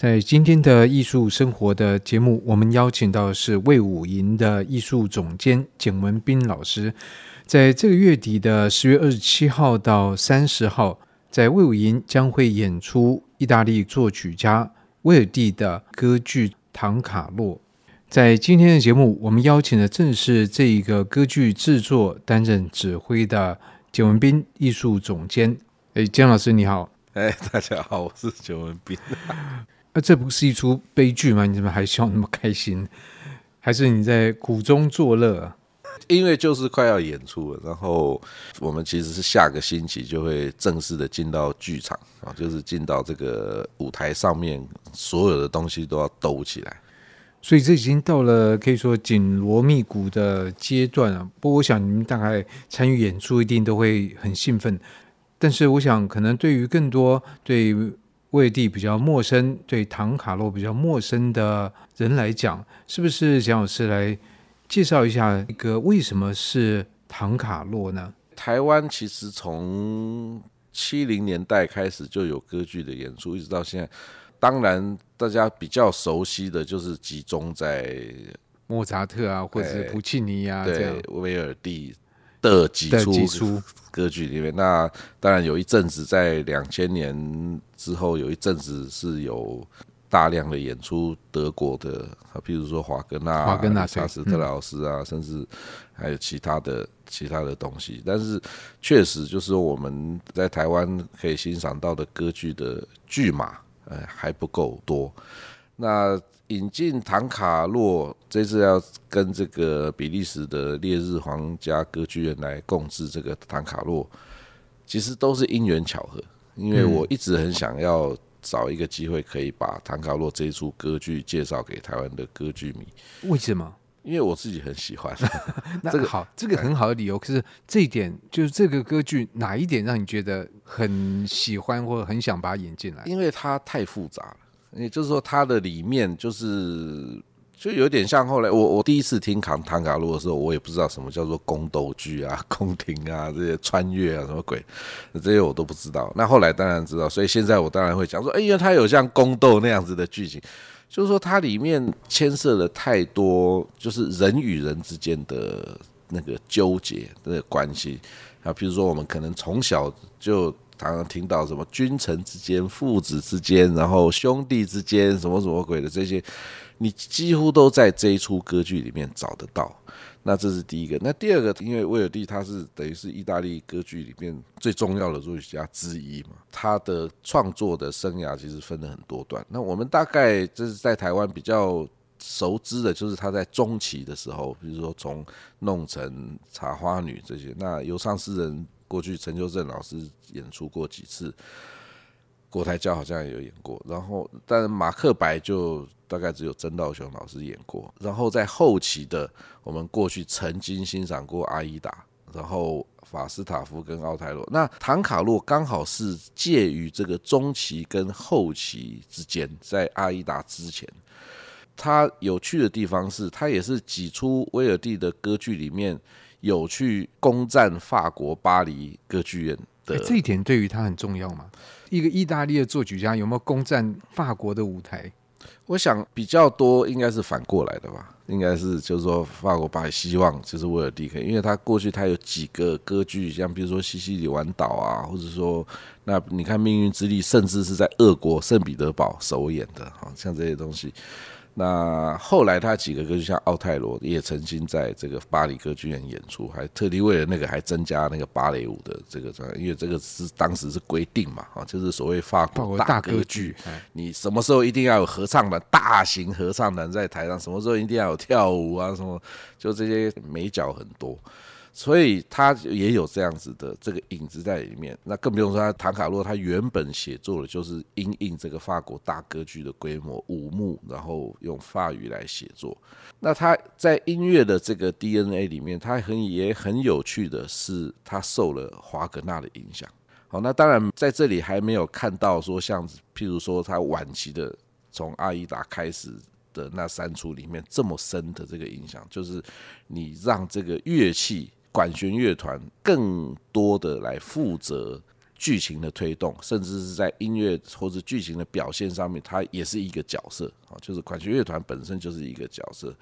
在今天的艺术生活的节目，我们邀请到的是魏武营的艺术总监简文斌老师。在这个月底的十月二十七号到三十号，在魏武营将会演出意大利作曲家威尔蒂的歌剧《唐卡洛》。在今天的节目，我们邀请的正是这一个歌剧制作担任指挥的简文斌艺术总监。哎，简老师你好。哎，大家好，我是简文彬。那这不是一出悲剧吗？你怎么还笑那么开心？还是你在苦中作乐啊？因为就是快要演出了，然后我们其实是下个星期就会正式的进到剧场啊，就是进到这个舞台上面，所有的东西都要兜起来。所以这已经到了可以说紧锣密鼓的阶段了。不过我想你们大概参与演出一定都会很兴奋，但是我想可能对于更多对。威尔第比较陌生，对唐卡洛比较陌生的人来讲，是不是蒋老师来介绍一下一个为什么是唐卡洛呢？台湾其实从七零年代开始就有歌剧的演出，一直到现在。当然，大家比较熟悉的就是集中在莫扎特啊，或者是普契尼啊，对，威尔第的几出歌剧里面，那当然有一阵子在两千年之后，有一阵子是有大量的演出德国的，譬如说华格纳、华格纳、查斯特劳斯啊，甚至还有其他的其他的东西。但是确实就是我们在台湾可以欣赏到的歌剧的剧码，呃，还不够多。那引进唐卡洛，这次要跟这个比利时的烈日皇家歌剧院来共制这个唐卡洛，其实都是因缘巧合。因为我一直很想要找一个机会，可以把唐卡洛这一出歌剧介绍给台湾的歌剧迷。为什么？因为我自己很喜欢。这个好，这个很好的理由。可是这一点，就是这个歌剧哪一点让你觉得很喜欢，或者很想把它引进来？因为它太复杂了。也就是说，它的里面就是就有点像后来我我第一次听唐唐卡洛的时候，我也不知道什么叫做宫斗剧啊、宫廷啊这些穿越啊什么鬼，这些我都不知道。那后来当然知道，所以现在我当然会讲说，哎呀，它有像宫斗那样子的剧情，就是说它里面牵涉了太多，就是人与人之间的那个纠结的关系啊，比如说我们可能从小就。常常听到什么君臣之间、父子之间，然后兄弟之间，什么什么鬼的这些，你几乎都在这一出歌剧里面找得到。那这是第一个。那第二个，因为威尔第他是等于是意大利歌剧里面最重要的作曲家之一嘛，他的创作的生涯其实分了很多段。那我们大概就是在台湾比较熟知的，就是他在中期的时候，比如说从弄臣、茶花女这些，那游唱诗人。过去陈秋正老师演出过几次，国台交好像也有演过，然后但马克白就大概只有曾道雄老师演过，然后在后期的我们过去曾经欣赏过阿依达，然后法斯塔夫跟奥泰罗，那唐卡洛刚好是介于这个中期跟后期之间，在阿依达之前，他有趣的地方是，他也是几出威尔第的歌剧里面。有去攻占法国巴黎歌剧院的，这一点对于他很重要吗？一个意大利的作曲家有没有攻占法国的舞台？我想比较多应该是反过来的吧，应该是就是说法国巴黎希望就是威尔第可以，因为他过去他有几个歌剧，像比如说西西里湾岛啊，或者说那你看命运之力，甚至是在俄国圣彼得堡首演的，啊，像这些东西。那后来他几个歌剧像奥泰罗也曾经在这个巴黎歌剧院演出，还特地为了那个还增加那个芭蕾舞的这个，因为这个是当时是规定嘛，啊，就是所谓法国大歌剧，你什么时候一定要有合唱团，大型合唱团在台上，什么时候一定要有跳舞啊，什么就这些美角很多。所以他也有这样子的这个影子在里面，那更不用说他唐卡洛，他原本写作的就是因应这个法国大歌剧的规模五幕，然后用法语来写作。那他在音乐的这个 DNA 里面，他很也很有趣的是，他受了华格纳的影响。好，那当然在这里还没有看到说像譬如说他晚期的从阿依达开始的那三出里面这么深的这个影响，就是你让这个乐器。管弦乐团更多的来负责剧情的推动，甚至是在音乐或者剧情的表现上面，它也是一个角色啊，就是管弦乐团本身就是一个角色。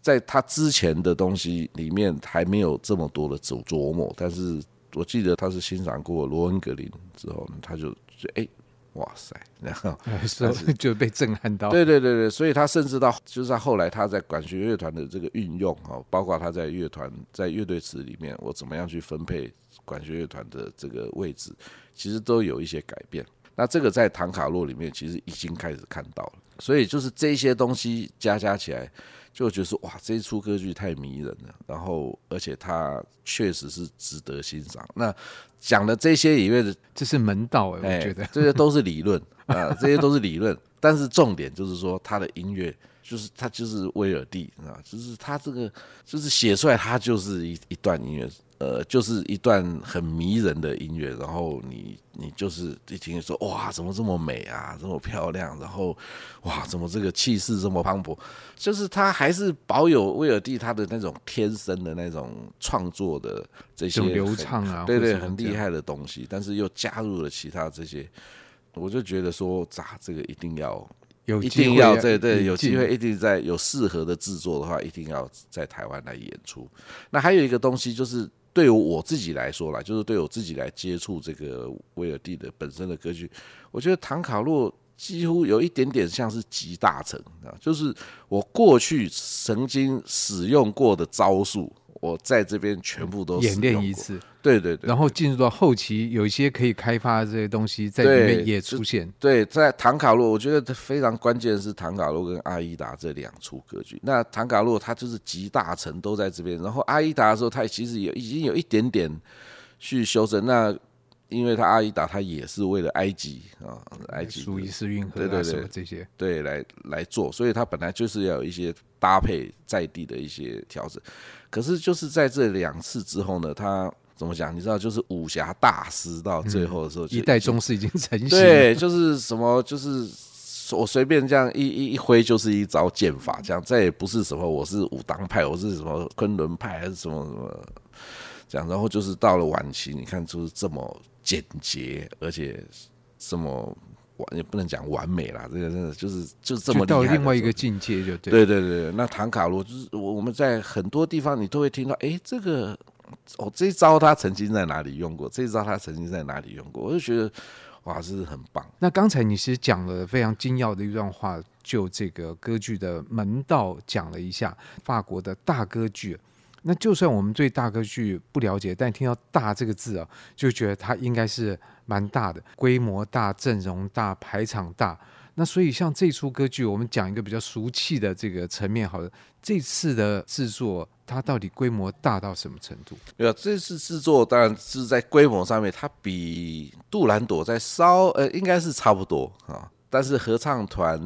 在他之前的东西里面还没有这么多的琢琢磨，但是我记得他是欣赏过罗恩格林之后呢，他就觉得哎，哇塞，然后所以 就被震撼到。对对对对，所以他甚至到就是他后来他在管弦乐团的这个运用啊，包括他在乐团在乐队词里面，我怎么样去分配管弦乐团的这个位置，其实都有一些改变。那这个在唐卡洛里面其实已经开始看到了，所以就是这些东西加加起来。就觉得说哇，这一出歌剧太迷人了，然后而且它确实是值得欣赏。那讲的这些里面的，这是门道哎、欸，我觉得这些都是理论 啊，这些都是理论。但是重点就是说，他的音乐就是他就是威尔第啊，就是他这个就是写出来，他就是一一段音乐。呃，就是一段很迷人的音乐，然后你你就是一听说哇，怎么这么美啊，这么漂亮，然后哇，怎么这个气势这么磅礴？就是他还是保有威尔第他的那种天生的那种创作的这些流畅啊，对对，很厉害的东西，但是又加入了其他这些，我就觉得说，咋这个一定要有一定要对对，有机会一定在有适合的制作的话，一定要在台湾来演出。那还有一个东西就是。对于我自己来说啦，就是对我自己来接触这个威尔蒂的本身的歌曲，我觉得唐卡洛几乎有一点点像是集大成啊，就是我过去曾经使用过的招数。我在这边全部都演练一次，对对对，然后进入到后期，有一些可以开发的这些东西在里面也出现。对，在唐卡洛，我觉得非常关键的是唐卡洛跟阿依达这两出歌剧。那唐卡洛他就是集大成都在这边，然后阿依达的时候，他其实有已经有一点点去修正。那因为他阿依达他也是为了埃及啊，埃及苏伊士运河，对对对，这些对来来做，所以他本来就是要有一些搭配在地的一些调整。可是就是在这两次之后呢，他怎么讲？你知道，就是武侠大师到最后的时候，一代宗师已经成型。对，就是什么，就是我随便这样一一一挥，就是一招剑法，这样再也不是什么我是武当派，我是什么昆仑派，还是什么什么这样。然后就是到了晚期，你看就是这么简洁，而且这么。完也不能讲完美啦，这个真的就是就是这么厉害。到另外一个境界就对。对对对，那唐卡洛就是我我们在很多地方你都会听到，哎，这个哦这一招他曾经在哪里用过？这一招他曾经在哪里用过？我就觉得哇，这是很棒。那刚才你是讲了非常精要的一段话，就这个歌剧的门道讲了一下法国的大歌剧。那就算我们对大歌剧不了解，但听到“大”这个字啊，就觉得它应该是蛮大的，规模大、阵容大、排场大。那所以像这出歌剧，我们讲一个比较俗气的这个层面，好了，这次的制作它到底规模大到什么程度？对啊，这次制作当然是在规模上面，它比杜兰朵在稍呃，应该是差不多啊，但是合唱团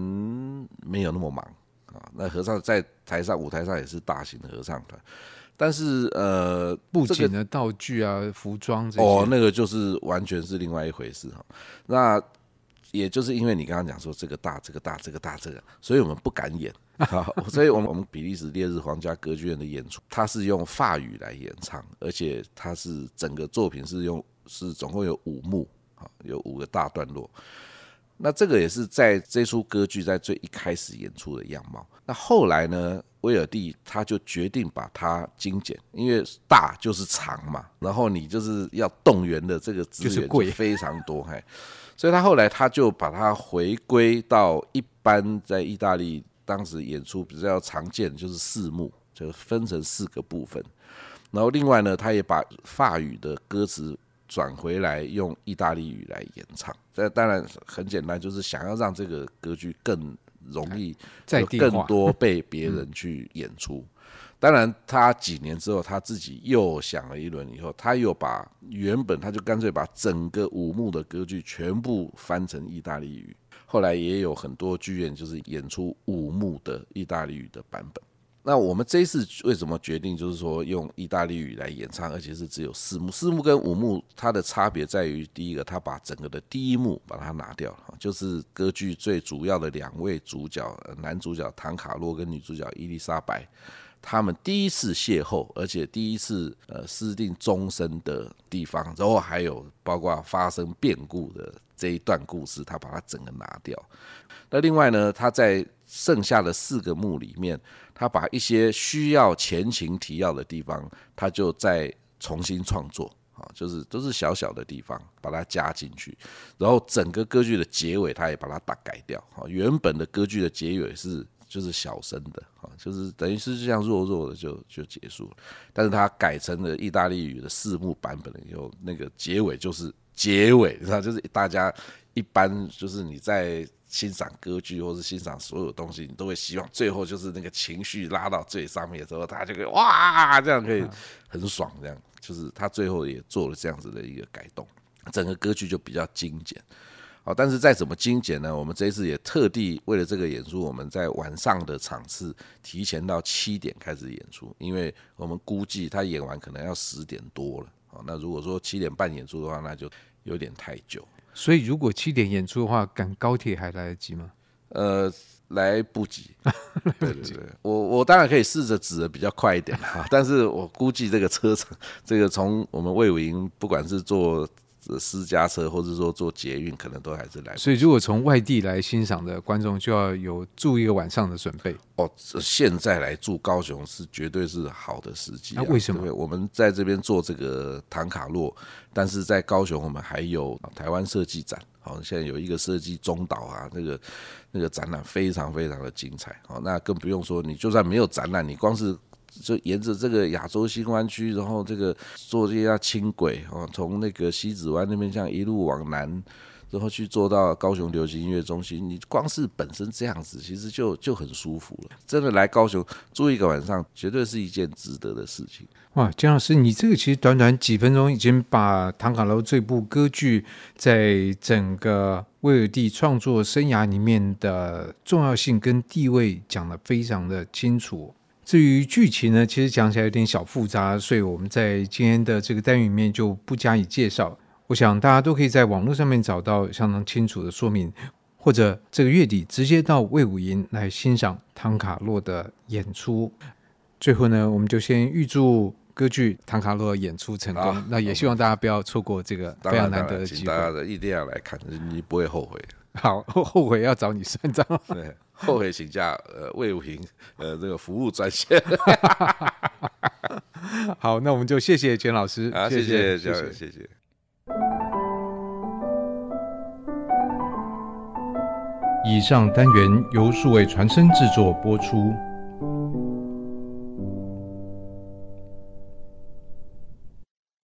没有那么忙啊。那合唱在台上舞台上也是大型的合唱团。但是呃，布景的道具啊，这个、服装这些哦，那个就是完全是另外一回事哈。那也就是因为你刚刚讲说这个大，这个大，这个大，这个，所以我们不敢演啊。所以我们我们比利时烈日皇家歌剧院的演出，它是用法语来演唱，而且它是整个作品是用是总共有五幕啊，有五个大段落。那这个也是在这出歌剧在最一开始演出的样貌。那后来呢？威尔第他就决定把它精简，因为大就是长嘛，然后你就是要动员的这个资源就非常多，嘿，所以他后来他就把它回归到一般在意大利当时演出比较常见，就是四幕，就分成四个部分，然后另外呢，他也把法语的歌词转回来用意大利语来演唱，这当然很简单，就是想要让这个歌剧更。容易在更多被 别人去演出。当然，他几年之后，他自己又想了一轮以后，他又把原本他就干脆把整个五幕的歌剧全部翻成意大利语。后来也有很多剧院就是演出五幕的意大利语的版本。那我们这一次为什么决定就是说用意大利语来演唱，而且是只有四幕？四幕跟五幕它的差别在于，第一个，他把整个的第一幕把它拿掉了，就是歌剧最主要的两位主角，男主角唐卡洛跟女主角伊丽莎白，他们第一次邂逅，而且第一次呃私定终身的地方，然后还有包括发生变故的这一段故事，他把它整个拿掉。那另外呢，他在剩下的四个墓里面，他把一些需要前情提要的地方，他就再重新创作啊，就是都是小小的地方，把它加进去。然后整个歌剧的结尾，他也把它大改掉啊。原本的歌剧的结尾是。就是小声的啊，就是等于是这样弱弱的就就结束了。但是它改成了意大利语的四幕版本了以后，那个结尾就是结尾，你知道就是大家一般就是你在欣赏歌剧或是欣赏所有东西，你都会希望最后就是那个情绪拉到最上面的时候，大家就可以哇这样可以很爽，这样就是他最后也做了这样子的一个改动，整个歌剧就比较精简。好但是再怎么精简呢？我们这一次也特地为了这个演出，我们在晚上的场次提前到七点开始演出，因为我们估计他演完可能要十点多了。好，那如果说七点半演出的话，那就有点太久。所以如果七点演出的话，赶高铁还来得及吗？呃，来不及。对对对，我我当然可以试着指的比较快一点哈，但是我估计这个车程，这个从我们魏武营不管是坐。私家车，或者说坐捷运，可能都还是来。所以，如果从外地来欣赏的观众，就要有住一个晚上的准备。哦，现在来住高雄是绝对是好的时机啊。那为什么？我们在这边做这个唐卡洛，但是在高雄我们还有台湾设计展。好，现在有一个设计中岛啊，那个那个展览非常非常的精彩。好，那更不用说，你就算没有展览，你光是。就沿着这个亚洲新湾区，然后这个坐这些轻轨哦，从那个西子湾那边这样一路往南，然后去坐到高雄流行音乐中心。你光是本身这样子，其实就就很舒服了。真的来高雄住一个晚上，绝对是一件值得的事情。哇，江老师，你这个其实短短几分钟，已经把《唐卡楼》这部歌剧在整个威尔第创作生涯里面的重要性跟地位讲得非常的清楚。至于剧情呢，其实讲起来有点小复杂，所以我们在今天的这个单元里面就不加以介绍。我想大家都可以在网络上面找到相当清楚的说明，或者这个月底直接到魏武营来欣赏唐卡洛的演出。最后呢，我们就先预祝歌剧《唐卡洛》演出成功。那也希望大家不要错过这个非常难得的机会，大家的一定要来看，你不会后悔。好，后悔要找你算账。对，后悔请假。呃，魏武平，呃，这个服务专线。好，那我们就谢谢全老师。啊，谢谢，谢谢，谢谢。以上单元由数位传声制作播出。